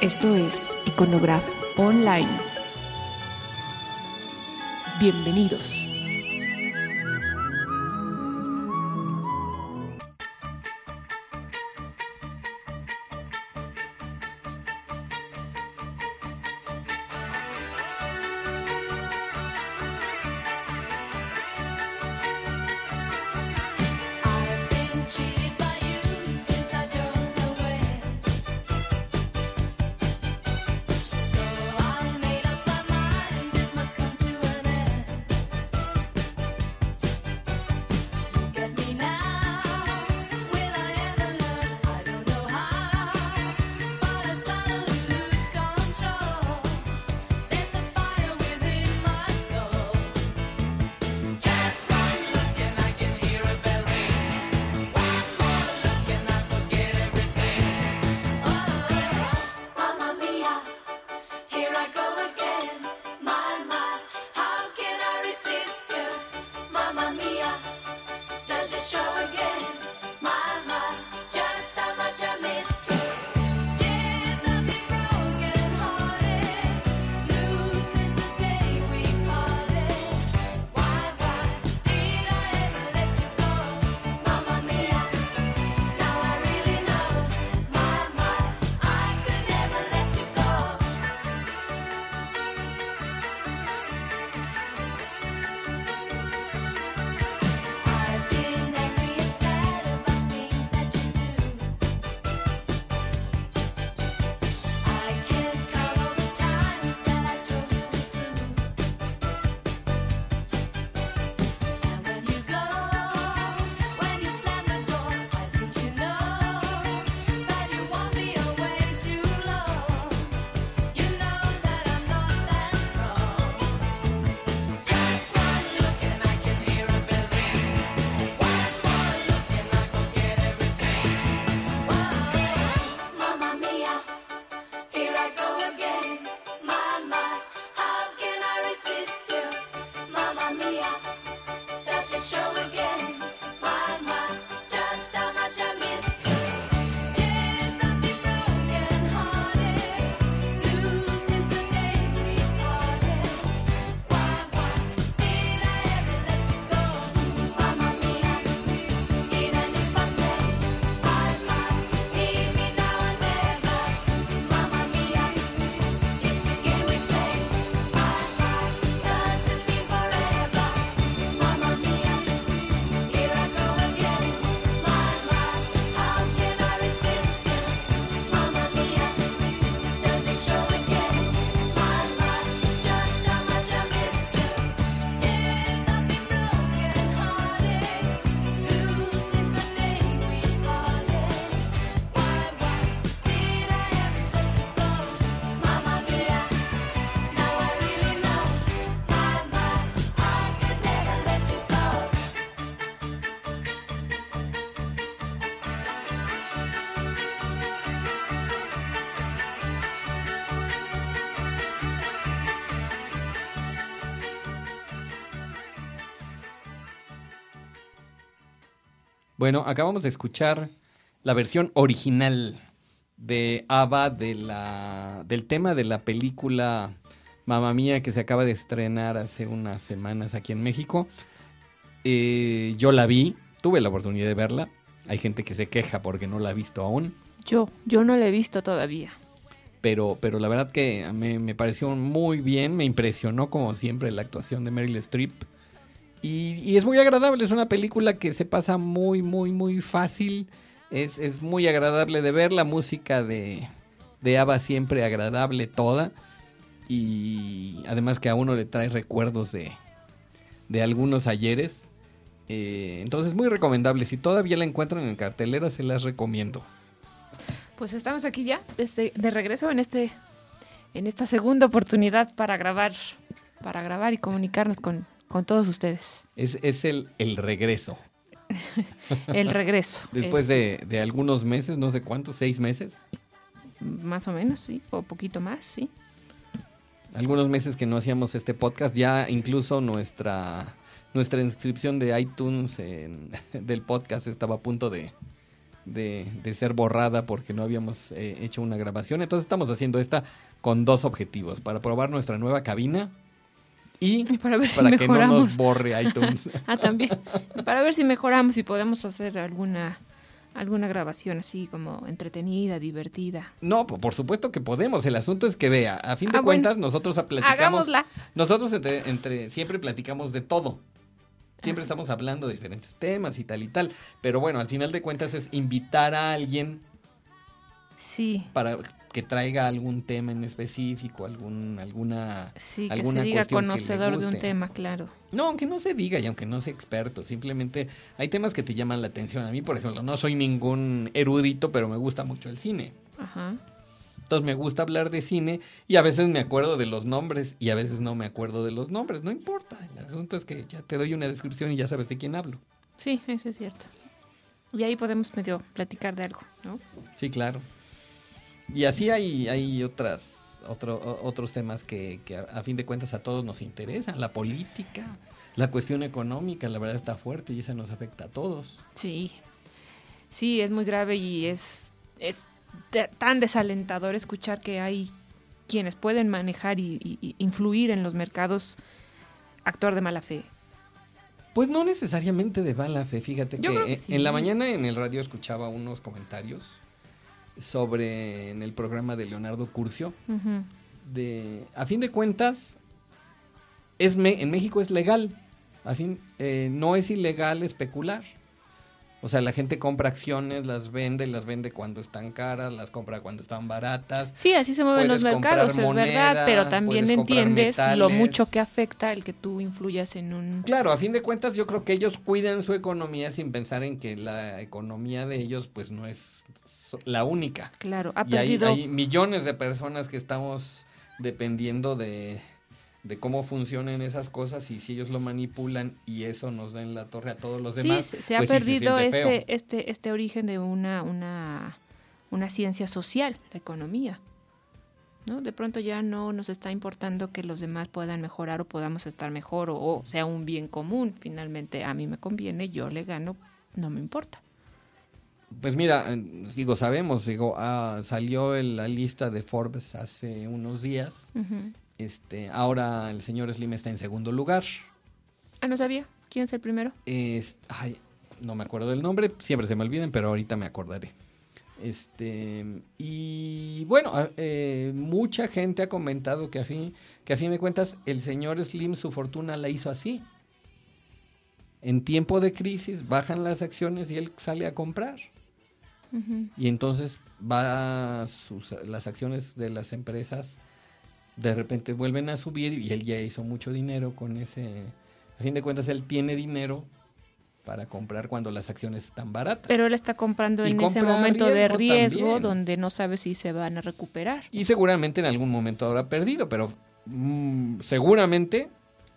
Esto es Iconograph Online. Bienvenidos. Bueno, acabamos de escuchar la versión original de ABBA de la, del tema de la película Mamma Mía que se acaba de estrenar hace unas semanas aquí en México. Eh, yo la vi, tuve la oportunidad de verla. Hay gente que se queja porque no la ha visto aún. Yo, yo no la he visto todavía. Pero, pero la verdad que me, me pareció muy bien, me impresionó como siempre la actuación de Meryl Streep. Y, es muy agradable, es una película que se pasa muy, muy, muy fácil. Es, es muy agradable de ver, la música de, de ABBA siempre agradable toda. Y además que a uno le trae recuerdos de, de algunos ayeres. Eh, entonces muy recomendable, si todavía la encuentran en cartelera se las recomiendo. Pues estamos aquí ya, desde, de regreso en este, en esta segunda oportunidad para grabar, para grabar y comunicarnos con, con todos ustedes. Es, es el, el regreso. El regreso. Después Es de, de algunos meses, no sé cuántos, seis meses. Más o menos, sí, o poquito más, sí. Algunos meses que no hacíamos este podcast, ya incluso nuestra, nuestra inscripción de iTunes en- del podcast estaba a punto de, de, de ser borrada porque no habíamos eh, hecho una grabación. Entonces estamos haciendo esta con dos objetivos, para probar nuestra nueva cabina y para ver si que no nos mejoramos. borre iTunes. Ah, también. Para ver si mejoramos y podemos hacer alguna alguna grabación así como entretenida, divertida. No, po- por supuesto que podemos. El asunto es que vea, a fin de Ah, bueno. cuentas, nosotros a- platicamos. Hagámosla. Nosotros entre, entre- siempre platicamos de todo. Siempre estamos hablando de diferentes temas y tal y tal. Pero bueno, al final de cuentas es invitar a alguien Sí. para que traiga algún tema en específico, algún, alguna. Sí, que alguna se diga cuestión que le conocedor de un tema, claro. No, aunque no se diga y aunque no sea experto, simplemente hay temas que te llaman la atención. A mí, por ejemplo, no soy ningún erudito, pero me gusta mucho el cine. Ajá. Entonces me gusta hablar de cine y a veces me acuerdo de los nombres y a veces no me acuerdo de los nombres. No importa. El asunto es que ya te doy una descripción y ya sabes de quién hablo. Sí, eso es cierto. Y ahí podemos medio platicar de algo, ¿no? Sí, claro. Y así hay, hay otras, otro, otros temas que, que a, a fin de cuentas a todos nos interesan. La política, la cuestión económica, la verdad está fuerte y esa nos afecta a todos. Sí. Sí, es muy grave y es, es de- tan desalentador escuchar que hay quienes pueden manejar y, y- y influir en los mercados actuar de mala fe. Pues no necesariamente de mala fe, fíjate Yo que, sí. en la mañana en el radio escuchaba unos comentarios sobre en el programa de Leonardo Curcio. De a fin de cuentas es me- en México es legal a fin eh, no es ilegal especular o sea la gente compra acciones las vende las vende cuando están caras las compra cuando están baratas. Sí, así se mueven los Puedes mercados, es moneda, verdad, pero también entiendes lo mucho que afecta el que tú influyas en un... claro a fin de cuentas yo creo que ellos cuidan su economía sin pensar en que la economía de ellos pues no es la única. Claro, ha y hay, perdido... hay millones de personas que estamos dependiendo de, de cómo funcionan esas cosas y si ellos lo manipulan y eso nos da en la torre a todos los demás. se, se ha pues sí perdido siente feo. este, este, este origen de una, una, una ciencia social, la economía. ¿no? De pronto ya no nos está importando que los demás puedan mejorar o podamos estar mejor o, o sea un bien común. Finalmente a mí me conviene, yo le gano, no me importa. Pues mira, eh, digo, sabemos, digo, ah, salió el- la lista de Forbes hace unos días. Este, ahora el señor Slim está en segundo lugar. Ah, no sabía. ¿Quién es el primero? Es- ay, no me acuerdo del nombre, siempre se me olviden, pero ahorita me acordaré. Este, y bueno, eh, mucha gente ha comentado que a, fin, que a fin de cuentas el señor Slim su fortuna la hizo así. En tiempo de crisis bajan las acciones y él sale a comprar. Y entonces va sus, las acciones de las empresas de repente vuelven a subir y él ya hizo mucho dinero con ese... A fin de cuentas él tiene dinero para comprar cuando las acciones están baratas. Pero él está comprando Y en ese momento de riesgo también. donde no sabe si se van a recuperar. Y seguramente en algún momento habrá perdido, pero mm, seguramente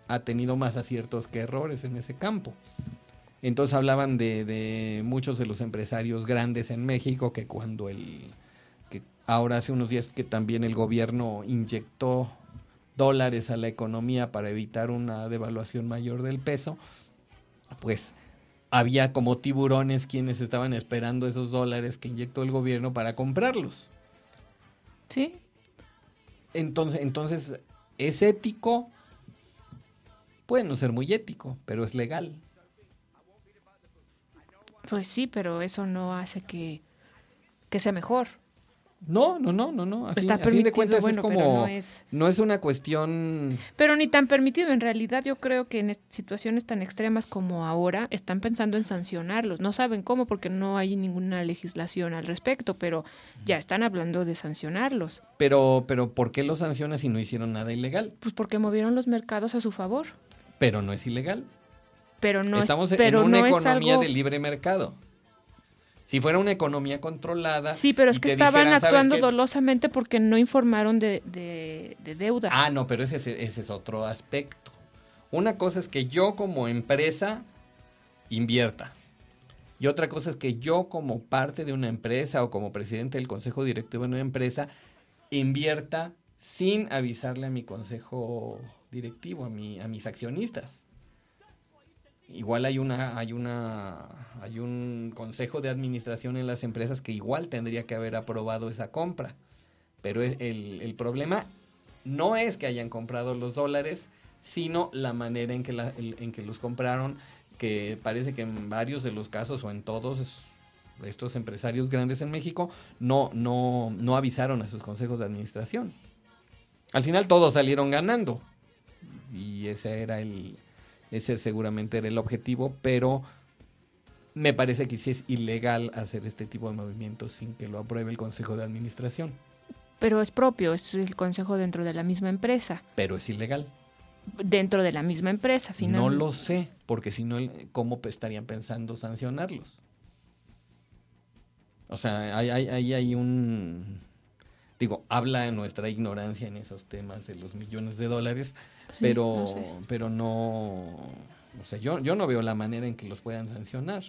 ha tenido más aciertos que errores en ese campo. Entonces hablaban de, de muchos de los empresarios grandes en México que cuando el ahora hace unos días que también el gobierno inyectó dólares a la economía para evitar una devaluación mayor del peso, pues había como tiburones quienes estaban esperando esos dólares que inyectó el gobierno para comprarlos. ¿Sí? Entonces, entonces, ¿es ético? Puede no ser muy ético, pero es legal. Pues sí, pero eso no hace que, que sea mejor. No, no, no, no, no. A, fin, a de cuentas bueno, es como... no es... no es una cuestión... Pero ni tan permitido. En realidad yo creo que en situaciones tan extremas como ahora están pensando en sancionarlos. No saben cómo porque no hay ninguna legislación al respecto, pero ya están hablando de sancionarlos. Pero, pero ¿por qué lo sancionas si no hicieron nada ilegal? Pues porque movieron los mercados a su favor. Pero no es ilegal. Pero no Estamos es, en pero una no es economía algo... de libre mercado. Si fuera una economía controlada... Sí, pero es que estaban dijeran, ¿sabes actuando dolosamente porque no informaron de, de, de deudas. Ah, no, pero ese, es- ese es otro aspecto. Una cosa es que yo como empresa invierta. Y otra cosa es que yo como parte de una empresa o como presidente del consejo directivo de una empresa invierta sin avisarle a mi consejo directivo, a, mi, a mis accionistas. Igual hay una, hay una, hay un consejo de administración en las empresas que igual tendría que haber aprobado esa compra. Pero es- el, el problema no es que hayan comprado los dólares, sino la manera en que, la- en que los compraron, que parece que en varios de los casos o en todos es- estos empresarios grandes en México no, no, no avisaron a sus consejos de administración. Al final todos salieron ganando y ese era el, ese seguramente era el objetivo, pero me parece que sí es ilegal hacer este tipo de movimientos sin que lo apruebe el consejo de administración, Pero es propio, es el consejo dentro de la misma empresa. pero es ilegal. Dentro de la misma empresa, No finalmente. lo sé, porque si no, ¿cómo estarían pensando sancionarlos? O sea, hay, hay, hay, hay un... Digo, habla nuestra ignorancia en esos temas de los millones de dólares, Sí, pero, no sé. pero no... O sea, yo, yo no veo la manera en que los puedan sancionar.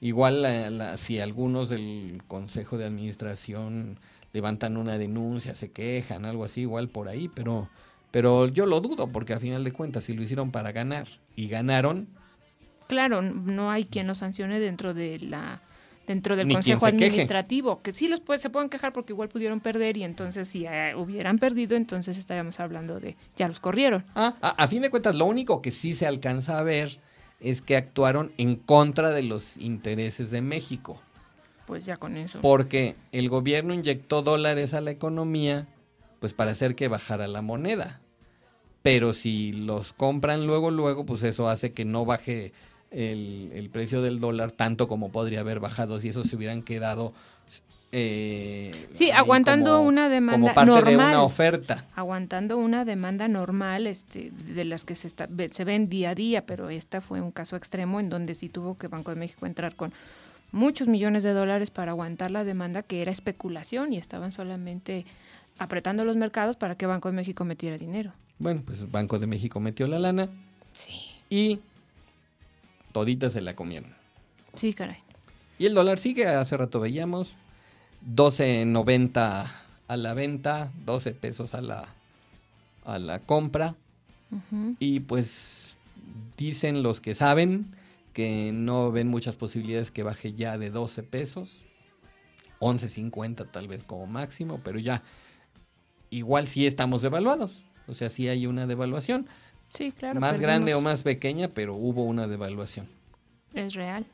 Igual la- la- si algunos del Consejo de Administración levantan una denuncia, se quejan, algo así, igual por ahí, pero, pero yo lo dudo, porque a final de cuentas, si lo hicieron para ganar y ganaron, Claro, no hay quien los sancione dentro de la dentro del Ni consejo queje. administrativo, que sí los puede, se pueden quejar porque igual pudieron perder y entonces si eh, hubieran perdido, entonces estaríamos hablando de ya los corrieron. Ah, a, a fin de cuentas, lo único que sí se alcanza a ver es que actuaron en contra de los intereses de México. Pues ya con eso. Porque el gobierno inyectó dólares a la economía, pues para hacer que bajara la moneda. Pero si los compran luego, luego, pues eso hace que no baje el, el precio del dólar tanto como podría haber bajado si eso se hubieran quedado. eh, Sí, aguantando como- una demanda como parte de normal. una oferta. aguantando una demanda normal este, de las que se, está- se ven día a día, pero esta fue un caso extremo en donde sí tuvo que Banco de México entrar con muchos millones de dólares para aguantar la demanda que era especulación y estaban solamente apretando los mercados para que Banco de México metiera dinero. Bueno, pues Banco de México metió la lana Sí. y todita se la comieron. Sí, caray. Y el dólar sigue, hace rato veíamos, 12.90 a la venta, 12 pesos a la, a la compra. Y pues dicen los que saben que no ven muchas posibilidades que baje ya de 12 pesos. 11.50 tal vez como máximo, pero ya igual sí estamos devaluados. O sea, sí hay una devaluación. Sí, claro. más grande o más pequeña, pero hubo una devaluación. Es real.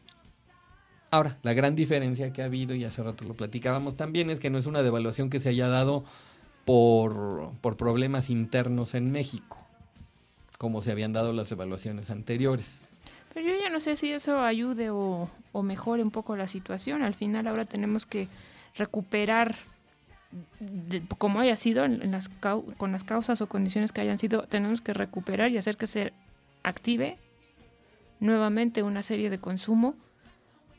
Ahora, la gran diferencia que ha habido, y hace rato lo platicábamos también, es que no es una devaluación que se haya dado por, por problemas internos en México, como se habían dado las evaluaciones anteriores. Pero yo ya no sé si eso ayude o, o mejore un poco la situación. Al final ahora tenemos que recuperar, de- como haya sido, en, las con las causas o condiciones que hayan sido, tenemos que recuperar y hacer que se active nuevamente una serie de consumo.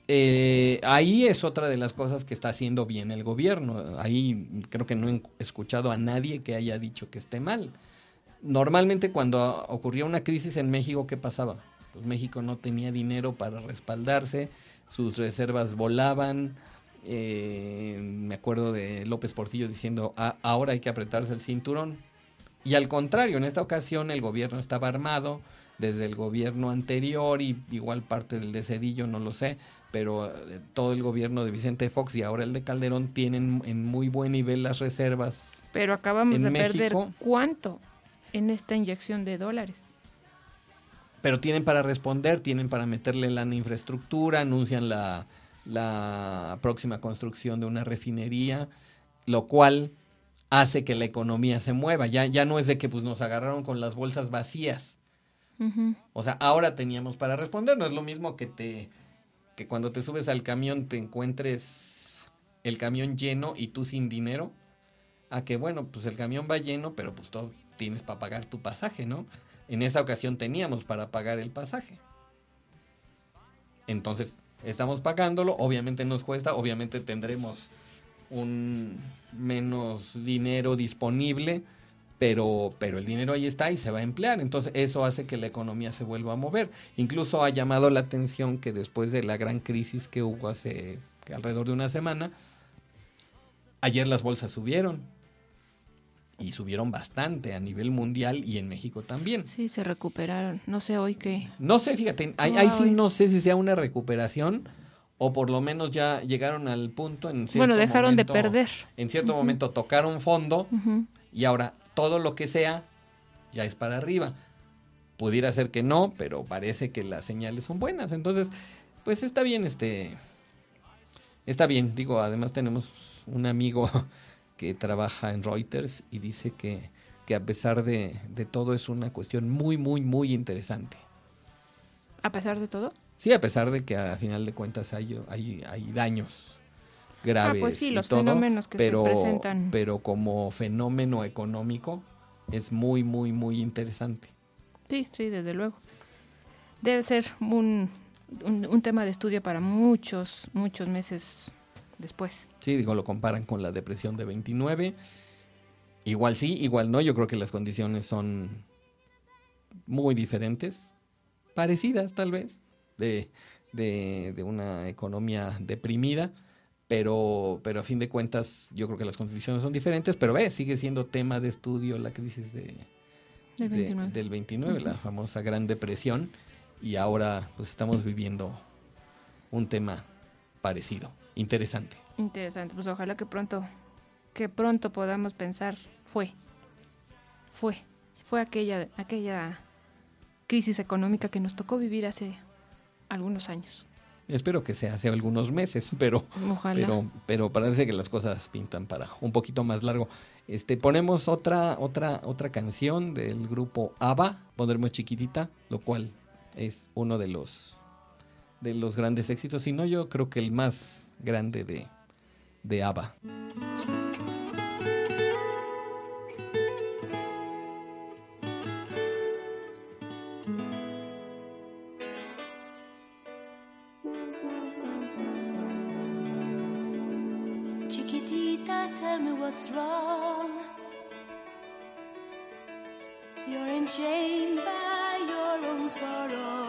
Eh, ahí es otra de las cosas que está haciendo bien el gobierno. Ahí creo que no he escuchado a nadie que haya dicho que esté mal. Normalmente cuando ocurría una crisis en México, ¿qué pasaba? Pues México no tenía dinero para respaldarse, sus reservas volaban. Eh, me acuerdo de López Portillo diciendo, "Ah, ahora hay que apretarse el cinturón. Y al contrario, en esta ocasión el gobierno estaba armado desde el gobierno anterior y igual parte del de Cedillo, no lo sé, pero eh, todo el gobierno de Vicente Fox y ahora el de Calderón tienen en muy buen nivel las reservas. Pero acabamos En de perder cuánto en esta inyección de dólares. Pero tienen para responder, tienen para meterle la infraestructura, anuncian la, la próxima construcción de una refinería, lo cual hace que la economía se mueva. Ya, ya no es de que pues, nos agarraron con las bolsas vacías. O sea, ahora teníamos para responder. No es lo mismo que te que cuando te subes al camión te encuentres el camión lleno y tú sin dinero. A que bueno, pues el camión va lleno, pero pues tú tienes para pagar tu pasaje, ¿no? En esa ocasión teníamos para pagar el pasaje. Entonces, estamos pagándolo, obviamente nos cuesta, obviamente tendremos un menos dinero disponible, pero, pero el dinero ahí está y se va a emplear. Entonces eso hace que la economía se vuelva a mover. Incluso ha llamado la atención que después de la gran crisis que hubo hace alrededor de una semana, ayer las bolsas subieron. Y subieron bastante a nivel mundial y en México también. Sí, se recuperaron. No sé hoy qué. No sé, fíjate, ahí, ahí sí no sé si sea una recuperación o por lo menos ya llegaron al punto en cierto Bueno, dejaron de perder. En cierto momento tocaron fondo y ahora todo lo que sea ya es para arriba. Pudiera ser que no, pero parece que las señales son buenas. Entonces, pues está bien, este. Está bien. Digo, además tenemos un amigo que trabaja en Reuters y dice que, que a pesar de, de todo es una cuestión muy, muy, muy interesante. A pesar de todo. Sí, a pesar de que a final de cuentas hay, hay, hay daños graves. Ah, pues sí, y los todo, fenómenos que se pero, presentan. Pero como fenómeno económico es muy, muy, muy interesante. Sí, sí, desde luego. Debe ser un, un, un tema de estudio para muchos, muchos meses después. Sí, digo, lo comparan con la depresión de 29. Igual sí, igual no. Yo creo que las condiciones son muy diferentes. Parecidas, tal vez, de, de, de una economía deprimida. Pero, pero a fin de cuentas, yo creo que las condiciones son diferentes. Pero ve, sigue siendo tema de estudio la crisis de, Del de- 29. del 29, la famosa Gran Depresión. Y ahora, pues estamos viviendo un tema parecido. Interesante. Interesante. Pues ojalá que pronto, que pronto podamos pensar, fue, fue, fue aquella, aquella crisis económica que nos tocó vivir hace algunos años. Espero que sea hace algunos meses, pero, Ojalá. pero, pero parece que las cosas pintan para un poquito más largo. Este, ponemos otra, otra, otra canción del grupo ABBA, Ponerme Chiquitita, lo cual es uno de los de los grandes éxitos, si no yo creo que el más grande de, de ABBA. Chiquitita, tell me what's wrong. You're enchained by your own sorrow.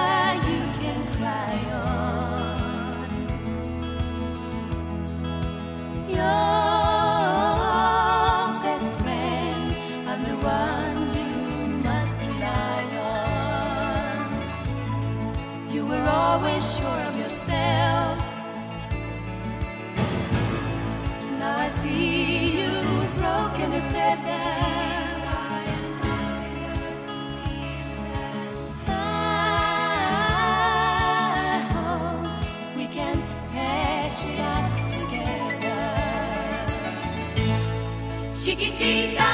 Chiquitita,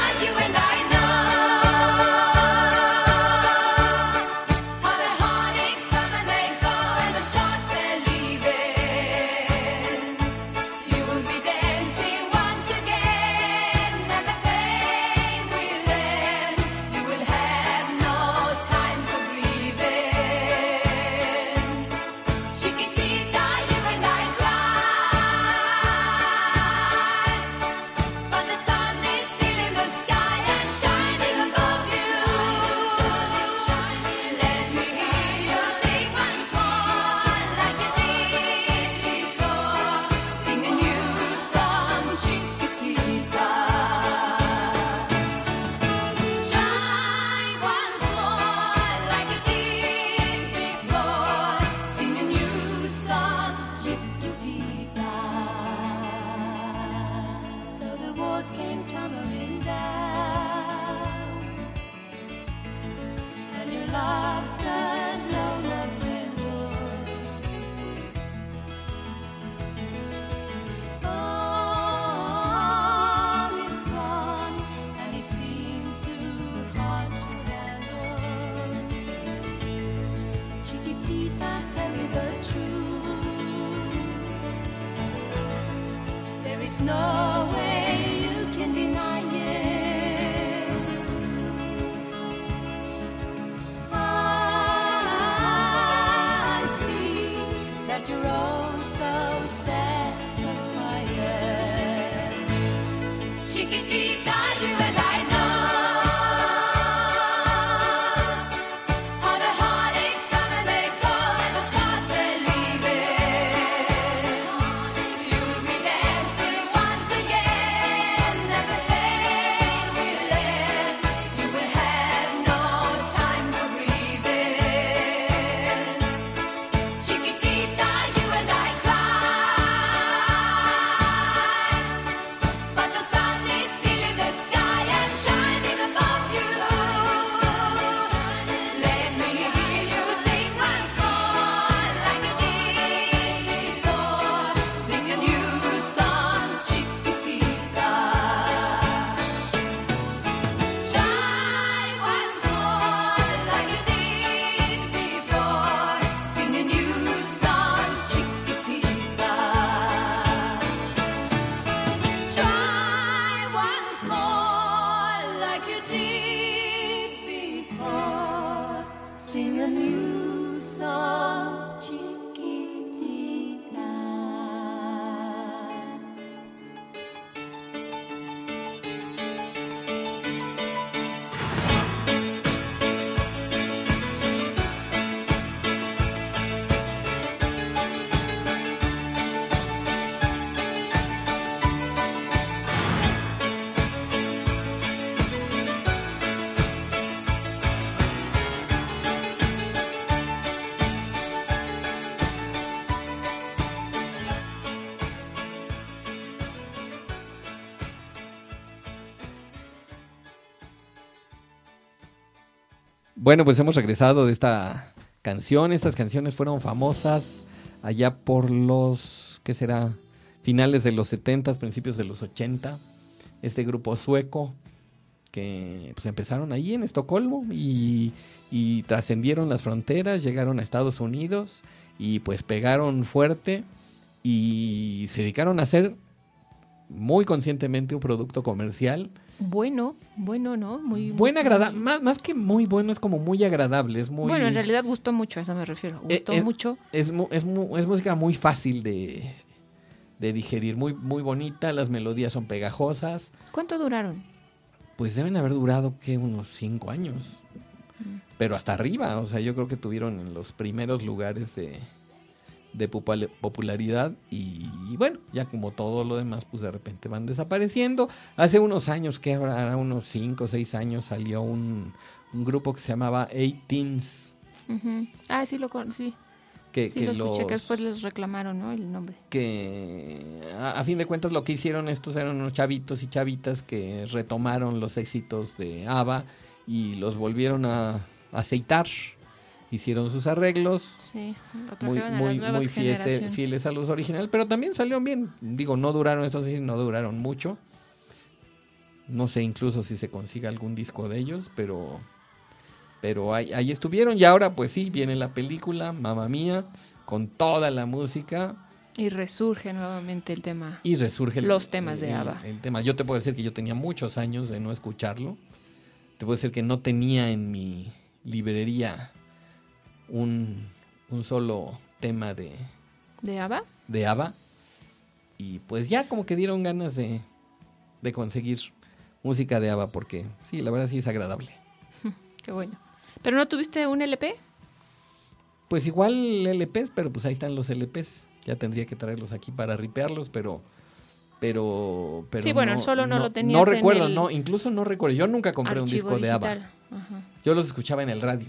Bueno, pues hemos regresado de esta canción. Estas canciones fueron famosas allá por los, ¿qué será? Finales de los 70, principios de los 80. Este grupo sueco que pues empezaron ahí en Estocolmo y, y trascendieron las fronteras, llegaron a Estados Unidos y pues pegaron fuerte y se dedicaron a hacer muy conscientemente un producto comercial Bueno, bueno, ¿no? Muy buen muy- agradable, más, más que muy bueno, es como muy agradable, es muy... Bueno, en realidad gustó mucho, a eso me refiero. Eh, Gustó eh, mucho. Es, es, es música muy fácil de, de digerir, muy, muy bonita, las melodías son pegajosas, ¿Cuánto duraron? pues deben haber durado, que Unos cinco años, Mm. pero hasta arriba, o sea, yo creo que tuvieron en los primeros lugares de, de popul- popularidad y, bueno, ya como todo lo demás, pues de repente van desapareciendo. Hace unos años, que habrá unos cinco o seis años, salió un, un grupo que se llamaba Ujú. Ah, sí lo conocí. que, Sí, que lo escuché, los- que después les reclamaron, ¿no? El nombre. que a, a fin de cuentas lo que hicieron estos eran unos chavitos y chavitas que retomaron los éxitos de ABBA y los volvieron a aceitar. Hicieron sus arreglos, Sí, muy, muy, muy fieles, generaciones. fieles a los originales, pero también salieron bien. Digo, no duraron, eso sí, no duraron mucho. No sé incluso si se consiga algún disco de ellos, pero pero ahí, ahí estuvieron y ahora pues sí, viene la película, mamá mía, con toda la música Y resurge nuevamente el tema. y resurge el- Los temas de el- ABBA. El tema. Yo te puedo decir que yo tenía muchos años de no escucharlo. Te puedo decir que no tenía en mi librería un, un solo tema de, ¿De ABBA? de ABBA. Y pues ya como que dieron ganas de, de conseguir música de ABBA porque sí, la verdad sí es agradable. Qué bueno. ¿Pero no tuviste un LP? Pues igual LPs, pero pues ahí están los LPs. Ya tendría que traerlos aquí para ripearlos, pero... Pero, pero Sí, bueno, solo no lo tenías No en recuerdo, el no, incluso no recuerdo. Yo nunca compré un disco de ABBA. Ajá. Yo los escuchaba en el radio.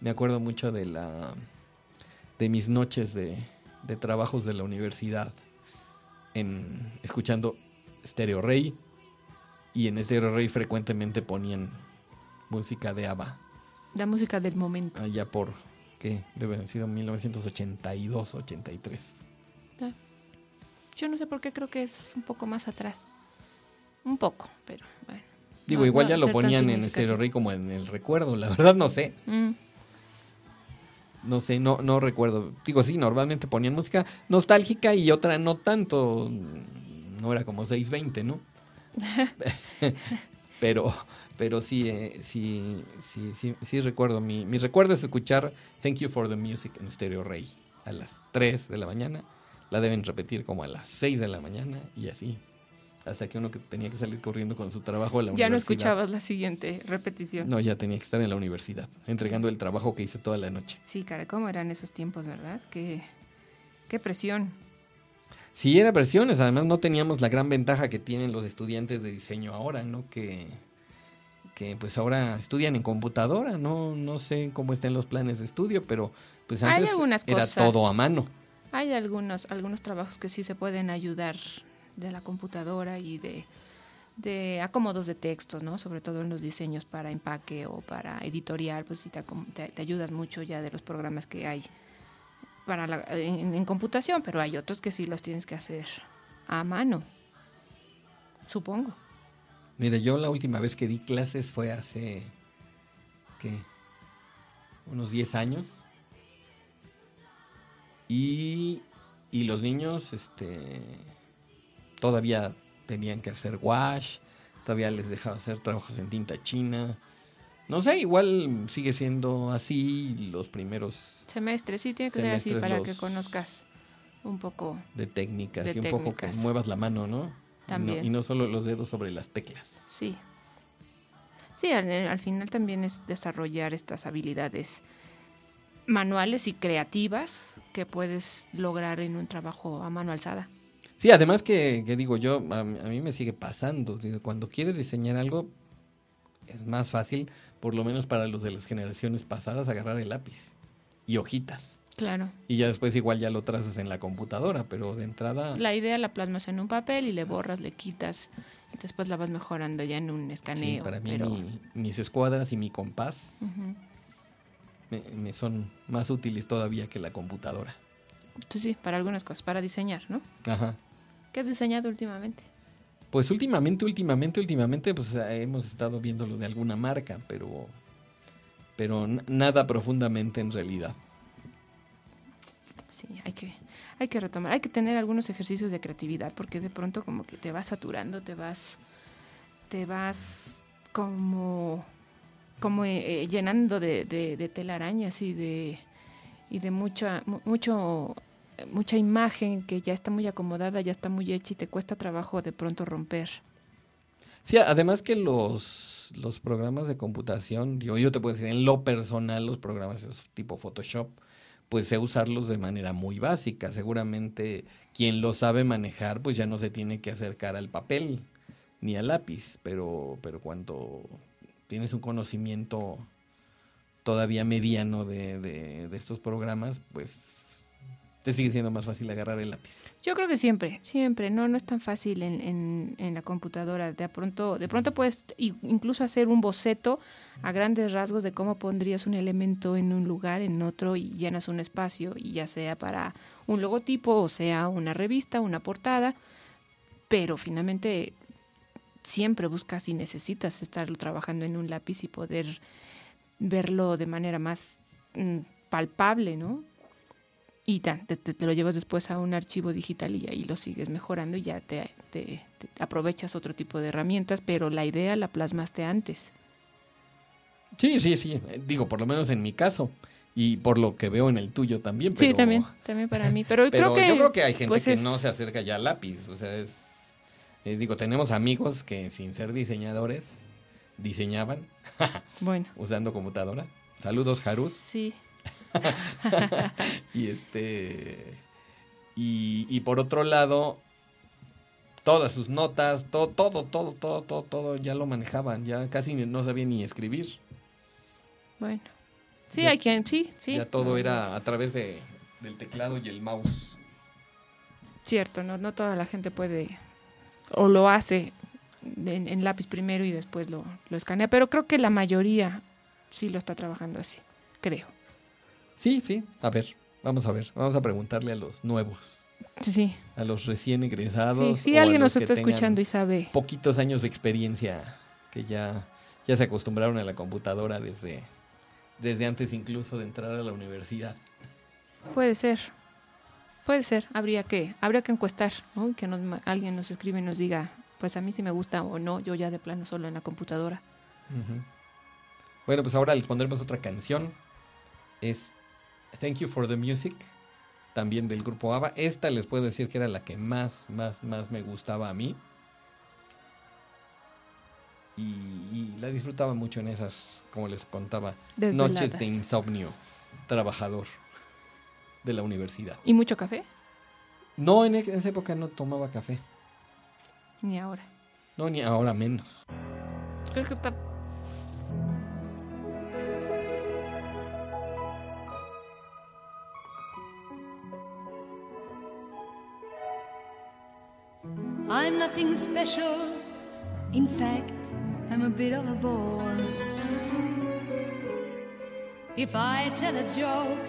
Me acuerdo mucho de la de mis noches de, de trabajos de la universidad en escuchando Stereo Rey y en Stereo Rey frecuentemente ponían música de ABBA La música del momento. allá por que debe haber sido 1982, 83. Yo no sé por qué creo que es un poco más atrás. Un poco, pero bueno. Digo, No- igual no ya lo ponían en. Stereo Rey como en el recuerdo, la verdad no sé. Mm, No sé, no, no recuerdo. Digo, sí, normalmente ponían música nostálgica y otra no tanto. no era como 620, ¿no? pero pero sí, eh, sí, sí, sí, sí recuerdo. Mi, mi recuerdo es escuchar Thank You for the Music en Stereo Rey a las 3 de la mañana. La deben repetir como a las 6 de la mañana y así. Hasta que uno que tenía que salir corriendo con su trabajo a la Ya no universidad. escuchabas la siguiente repetición. No, ya tenía que estar en la universidad, entregando el trabajo que hice toda la noche. Sí, cara, ¿cómo eran esos tiempos, verdad? Qué, qué presión. Sí, era versiones. Además, no teníamos la gran ventaja que tienen los estudiantes de diseño ahora, ¿no? Que, que pues ahora estudian en computadora. No, no sé cómo estén los planes de estudio, pero pues antes era cosas. todo a mano. Hay algunos, algunos trabajos que sí se pueden ayudar de la computadora y de, de acomodos de textos, ¿no? Sobre todo en los diseños para empaque o para editorial, pues sí te, te, te ayudas mucho ya de los programas que hay para la- en, en computación, pero hay otros que sí los tienes que hacer a mano, supongo. Mira, yo la última vez que di clases fue hace, ¿qué? Unos 10 años. Y, y los niños, este, todavía tenían que hacer wash, todavía les dejaba hacer trabajos en tinta china. No sé, igual sigue siendo así los primeros Semestre, sí, tiene que ser así Semestres para que conozcas un poco. de técnicas De y un poco que técnicas. muevas la mano, ¿no? También. y no solo los dedos sobre las teclas. Sí. Sí, al, al final también es desarrollar estas habilidades manuales y creativas que puedes lograr en un trabajo a mano alzada. Sí, además que, que digo yo, a, mí- a mí me sigue pasando. Cuando quieres diseñar algo, es más fácil, por lo menos para los de las generaciones pasadas, agarrar el lápiz y hojitas. Claro. Y ya después igual ya lo trazas en la computadora, pero de entrada... La idea la plasmas en un papel y le borras, le quitas y después la vas mejorando ya en un sí, escaneo. para mí pero- mi- mis escuadras y mi compás me, me son más útiles todavía que la computadora. Entonces sí, para algunas cosas, para diseñar, ¿no? Ajá. ¿Qué has diseñado últimamente? Pues últimamente, últimamente, últimamente, pues eh, hemos estado viendo lo de alguna marca, pero, pero nada profundamente en realidad. Sí, hay que, hay que retomar, hay que tener algunos ejercicios de creatividad, porque de pronto como que te vas saturando, te vas, te vas como, como eh, eh, llenando de, de, de telarañas y de, y de mucha, mu- mucho, mucha imagen que ya está muy acomodada, ya está muy hecha y te cuesta trabajo de pronto romper. Sí, además que los, los programas de computación, digo, yo te puedo decir, en lo personal, los programas tipo Photoshop, pues sé usarlos de manera muy básica. Seguramente quien lo sabe manejar, pues ya no se tiene que acercar al papel ni al lápiz, pero, pero cuando tienes un conocimiento todavía mediano de, de, de estos programas, pues te sigue siendo más fácil agarrar el lápiz. Yo creo que siempre, siempre, no, no es tan fácil en, en, en la computadora. De pronto, de pronto puedes incluso hacer un boceto a grandes rasgos de cómo pondrías un elemento en un lugar, en otro, y llenas un espacio, y ya sea para un logotipo, o sea una revista, una portada, pero finalmente siempre buscas y necesitas estar trabajando en un lápiz y poder verlo de manera más mm, palpable, ¿no? Y te, te- te lo llevas después a un archivo digital y ahí lo sigues mejorando y ya te, aprovechas otro tipo de herramientas, pero la idea la plasmaste antes. Sí, sí, sí. Digo, por lo menos en mi caso. Y por lo que veo en el tuyo también. Sí, también, también para mí. Pero, Pero creo que, yo creo que hay gente pues, que es- no se acerca ya al lápiz. O sea, es, es- Digo, tenemos amigos que sin ser diseñadores diseñaban Bueno, usando computadora. Saludos, Harus. sí. Y este. Y, y por otro lado, todas sus notas, todo, todo, todo, todo, todo, todo ya lo manejaban. Ya casi no sabían ni escribir. Bueno. Sí, Ya- hay quien, sí, sí. Ya todo era a través de, del teclado y el mouse. Cierto, no, no toda la gente puede o lo hace en, en lápiz primero y después lo, lo escanea, pero creo que la mayoría sí lo está trabajando así, creo. Sí, sí. A ver, vamos a ver. Vamos a preguntarle a los nuevos, Sí, a los recién sí, egresados. si o a alguien los nos está escuchando y sabe, Poquitos años de experiencia que ya, ya se acostumbraron a la computadora desde, desde antes incluso de entrar a la universidad. puede ser, Puede ser, habría que, habría que encuestar, ¿no? Que nos, alguien nos escribe y nos diga, pues a mí sí me gusta o no, yo ya de plano solo en la computadora. Bueno, pues ahora les pondremos otra canción. Es Thank You for the Music, también del grupo ABBA. Esta les puedo decir que era la que más, más, más me gustaba a mí. Y, y la disfrutaba mucho en esas, como les contaba, Desveladas. noches de insomnio trabajador de la universidad. ¿Y mucho café? No, en e- esa época no tomaba café. Ni ahora. No, ni ahora menos. Creo que está... I'm nothing special. In fact, I'm a bit of a bore. If I tell a joke,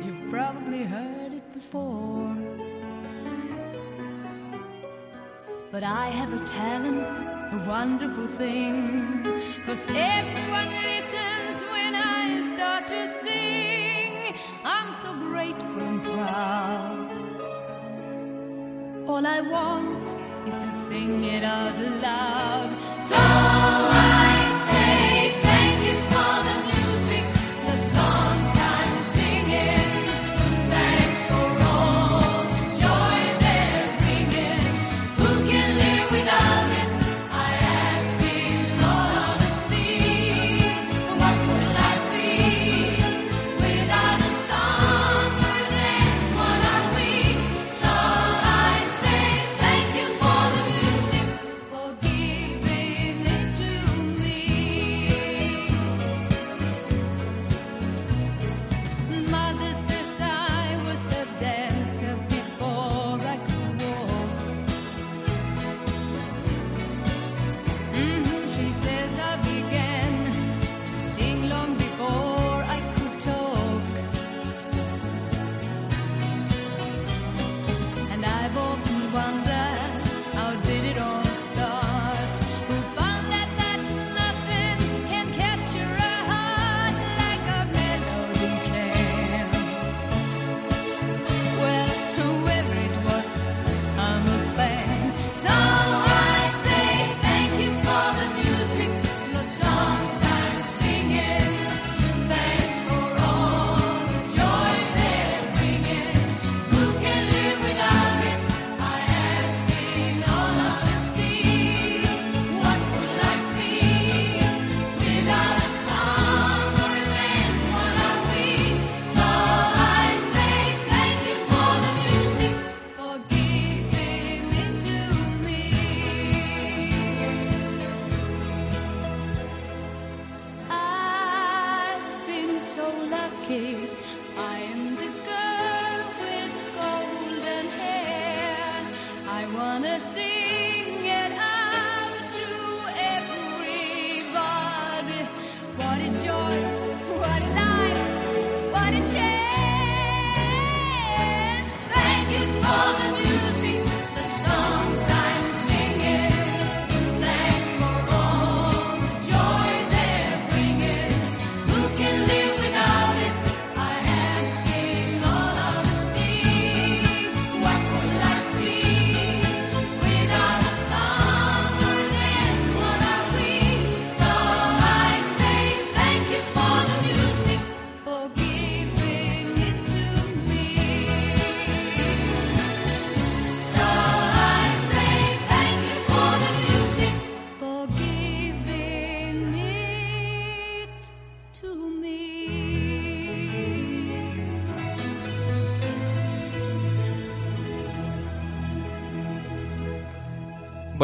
you've probably heard it before. But I have a talent, a wonderful thing. Cause everyone listens when I start to sing. I'm so grateful and proud. All I want is to sing it out loud. So I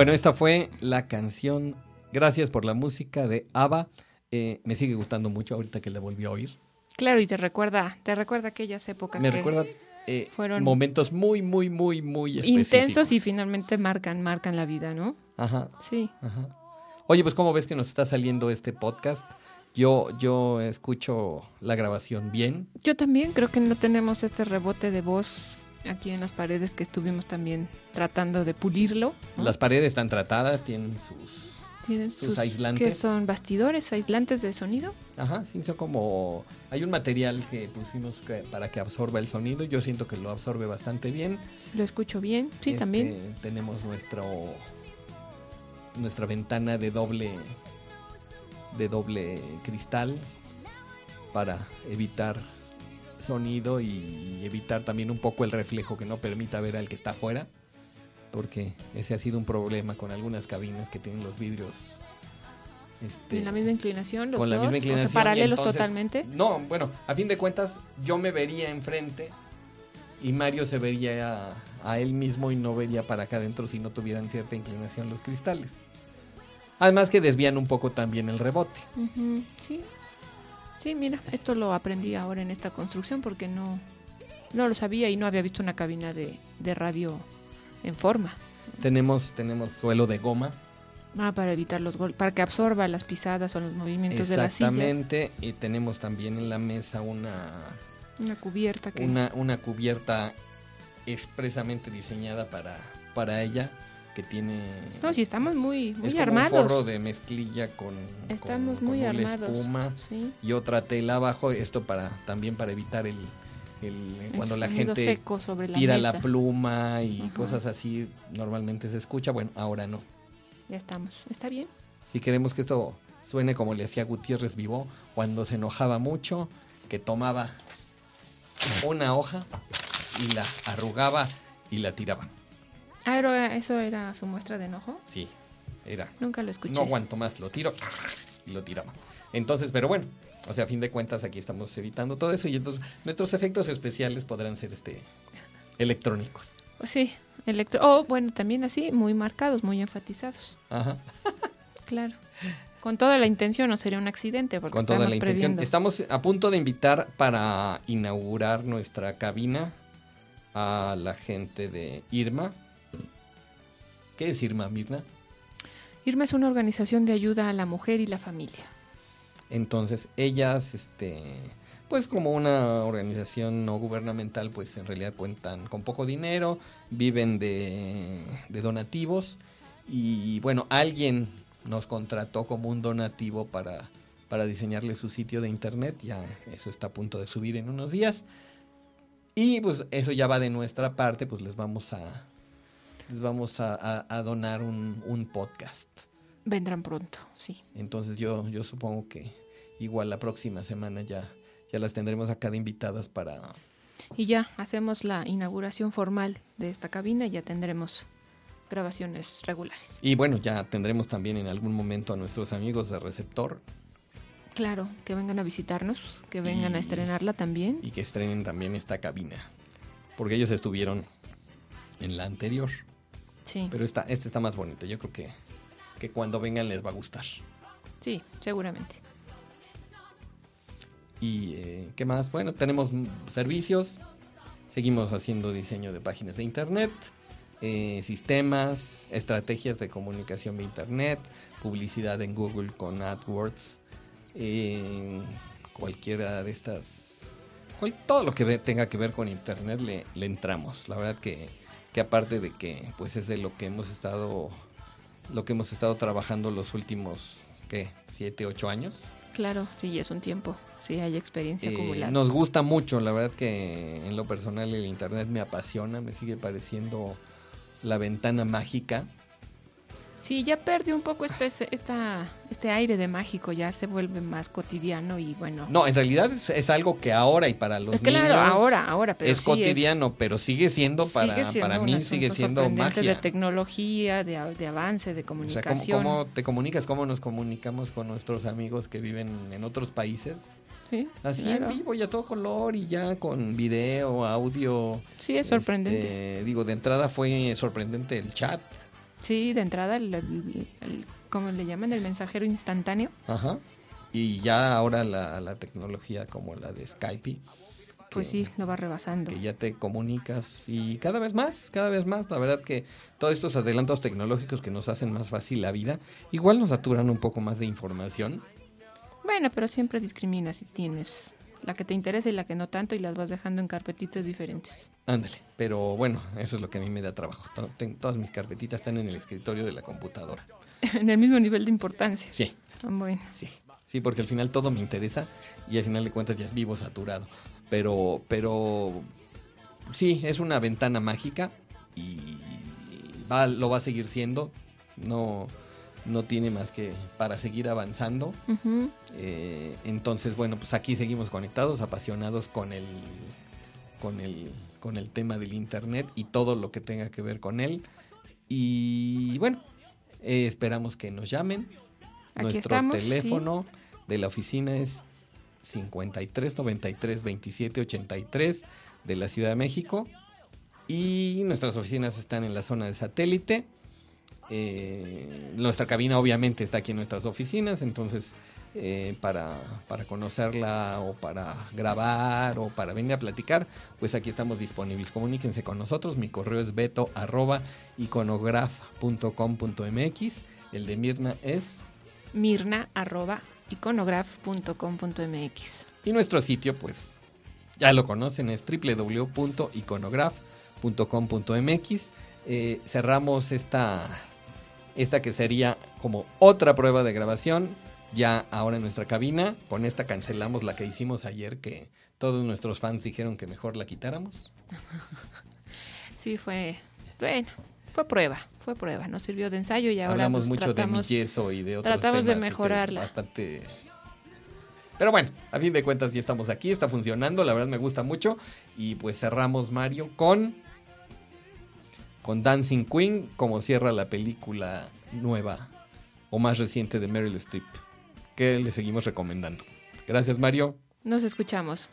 Bueno, esta fue la canción Gracias por la música de ABBA. Eh, me sigue gustando mucho ahorita que la volví a oír. Claro, y te recuerda, te recuerda aquellas épocas Me que recuerda eh, fueron momentos muy, muy, muy, muy específicos. intensos y finalmente marcan, marcan la vida, ¿no? Ajá, Sí. ajá. Oye, pues ¿cómo ves que nos está saliendo este podcast? Yo, yo escucho la grabación bien. Yo también creo que no tenemos este rebote de voz aquí en las paredes que estuvimos también tratando de pulirlo. ¿no? Las paredes están tratadas, tienen sus, Tienen sus sus, aislantes. que son bastidores, aislantes de sonido. Ajá, sí, son como... Hay un material que pusimos que- para que absorba el sonido. Yo siento que lo absorbe bastante bien. Lo escucho bien, sí, Este, también. Tenemos nuestro... Nuestra ventana de doble... De doble cristal. Para evitar sonido y evitar también un poco el reflejo que no permita ver al que está afuera. Porque ese ha sido un problema con algunas cabinas que tienen los vidrios... Este, En la misma inclinación, los con la dos, misma o sea, inclinación. paralelos entonces- totalmente. No, bueno, a fin de cuentas, yo me vería enfrente y Mario se vería a, a él mismo y no vería para acá adentro si no tuvieran cierta inclinación los cristales. Además que desvían un poco también el rebote. Sí. Sí, mira, esto lo aprendí ahora en esta construcción porque no, no lo sabía y no había visto una cabina de, de radio en forma. Tenemos, tenemos suelo de goma. Ah, para evitar los golpes, para que absorba las pisadas o los movimientos de las sillas. Exactamente. Y tenemos también en la mesa una, Una cubierta que... una, una cubierta expresamente diseñada para, para ella que tiene No, sí, estamos muy, muy es como armados. un forro de mezclilla con Estamos con- muy con armados. espuma Sí. y otra tela abajo esto para también para evitar el, el- el cuando la gente seco sobre la tira mesa. la pluma y Ajá. cosas así normalmente se escucha bueno ahora no Ya estamos. ¿Está bien? si queremos que esto suene como le hacía Gutiérrez Vivó cuando se enojaba mucho que tomaba una hoja y la arrugaba y la tiraba Ah, era- eso era su muestra de enojo. sí era Nunca lo escuché. no aguanto más, lo tiro y lo tiraba. Entonces, pero bueno, o sea, a fin de cuentas aquí estamos evitando todo eso y entonces nuestros efectos especiales podrán ser este electrónicos. Sí, electro. O bueno, también así, muy marcados, muy enfatizados. Ajá. Claro. Con toda la intención, no sería un accidente, porque Con toda la intención. previendo. Estamos a punto de invitar para inaugurar nuestra cabina a la gente de Irma. ¿Qué es Irma, Mirna? Irma es una organización de ayuda a la mujer y la familia. Entonces, ellas, este, pues como una organización no gubernamental, pues en realidad cuentan con poco dinero, viven de, de donativos y bueno, alguien nos contrató como un donativo para, para diseñarle su sitio de internet, ya eso está a punto de subir en unos días. Y pues eso ya va de nuestra parte, pues les vamos a, les vamos a, a- a donar un, un podcast. Vendrán pronto, sí. Entonces yo, yo supongo que igual la próxima semana ya, ya las tendremos acá de invitadas para... Y ya hacemos la inauguración formal de esta cabina y ya tendremos grabaciones regulares. Y bueno, ya tendremos también en algún momento a nuestros amigos de Receptor Claro, que vengan a visitarnos, que vengan a estrenarla también. y que estrenen también esta cabina. Porque ellos estuvieron en la anterior. Sí, Pero esta, esta está más bonita. Yo creo que, que cuando vengan les va a gustar. sí, seguramente. ¿Y eh, qué más? Bueno, tenemos servicios. Seguimos haciendo diseño de páginas de internet, eh, sistemas, estrategias de comunicación de internet, publicidad en Google con AdWords, eh, cualquiera de estas, cual- todo lo que tenga que ver con internet le, le entramos. La verdad que, que aparte de que pues es de lo que hemos estado, lo que hemos estado trabajando los últimos, ¿qué? Siete, ocho años. Claro, sí, es un tiempo. Sí, hay experiencia Eh, acumulada. nos gusta mucho, la verdad que en lo personal el internet me apasiona, me sigue pareciendo la ventana mágica. Sí, ya perdió un poco este, esta, este aire de mágico, ya se vuelve más cotidiano y bueno. No, en realidad es, es algo que ahora y para los es claro, niños ahora, ahora, pero es sí cotidiano, pero sigue siendo para, sigue siendo para un mí asunto sigue siendo magia. de tecnología, de, de avance, de O sea, ¿cómo, comunicación. cómo te comunicas? ¿Cómo nos comunicamos con nuestros amigos que viven en otros países? Sí, Así claro. en vivo y a todo color y ya con video, audio. Sí, es sorprendente. Este, digo, de entrada fue sorprendente el chat. Sí, de entrada, el, el- el- ¿cómo le llaman? El mensajero instantáneo. Ajá. Y ya ahora la, la tecnología como la de Skype. Pues que- sí, lo va rebasando. Que ya te comunicas y cada vez más, cada vez más. La verdad que todos estos adelantos tecnológicos que nos hacen más fácil la vida, igual nos saturan un poco más de información. Bueno, pero siempre discrimina si tienes la que te interesa y la que no tanto y las vas dejando en carpetitas diferentes. Ándale, pero bueno, eso es lo que a mí me da trabajo. Todas mis carpetitas están en el escritorio de la computadora. en el mismo nivel de importancia. Sí, Ah, Bueno. sí. Sí, porque al final todo me interesa y al final de cuentas ya vivo saturado. Pero, pero sí, es una ventana mágica y va, lo va a seguir siendo. No, no tiene más que para seguir avanzando. Eh, entonces, bueno, pues aquí seguimos conectados, apasionados con el, con el, con el tema del internet y todo lo que tenga que ver con él. Y bueno, eh, esperamos que nos llamen. Aquí Nuestro estamos, teléfono de la oficina es 53 93 27 83 de la Ciudad de México. Y nuestras oficinas están en la zona de satélite. Eh, nuestra cabina obviamente está aquí en nuestras oficinas, entonces eh, para, para conocerla o para grabar o para venir a platicar, pues aquí estamos disponibles. Comuníquense con nosotros, mi correo es beto arroba iconograph.com.mx, el de Mirna es, Mirna arroba iconograph.com.mx. y nuestro sitio pues ya lo conocen, es www.iconograph.com.mx. Eh, cerramos esta, esta que sería como otra prueba de grabación, ya ahora en nuestra cabina. Con esta cancelamos la que hicimos ayer, que todos nuestros fans dijeron que mejor la quitáramos. Sí, fue, bueno, fue prueba, fue prueba, nos sirvió de ensayo y ahora Hablamos pues, mucho tratamos, de mi yeso y de otros tratamos de temas, mejorarla. Bastante... Pero bueno, a fin de cuentas ya estamos aquí, está funcionando, la verdad me gusta mucho. Y pues cerramos, Mario, con... Con Dancing Queen, como cierra la película nueva o más reciente de Meryl Streep, que le seguimos recomendando. Gracias, Mario. Nos escuchamos.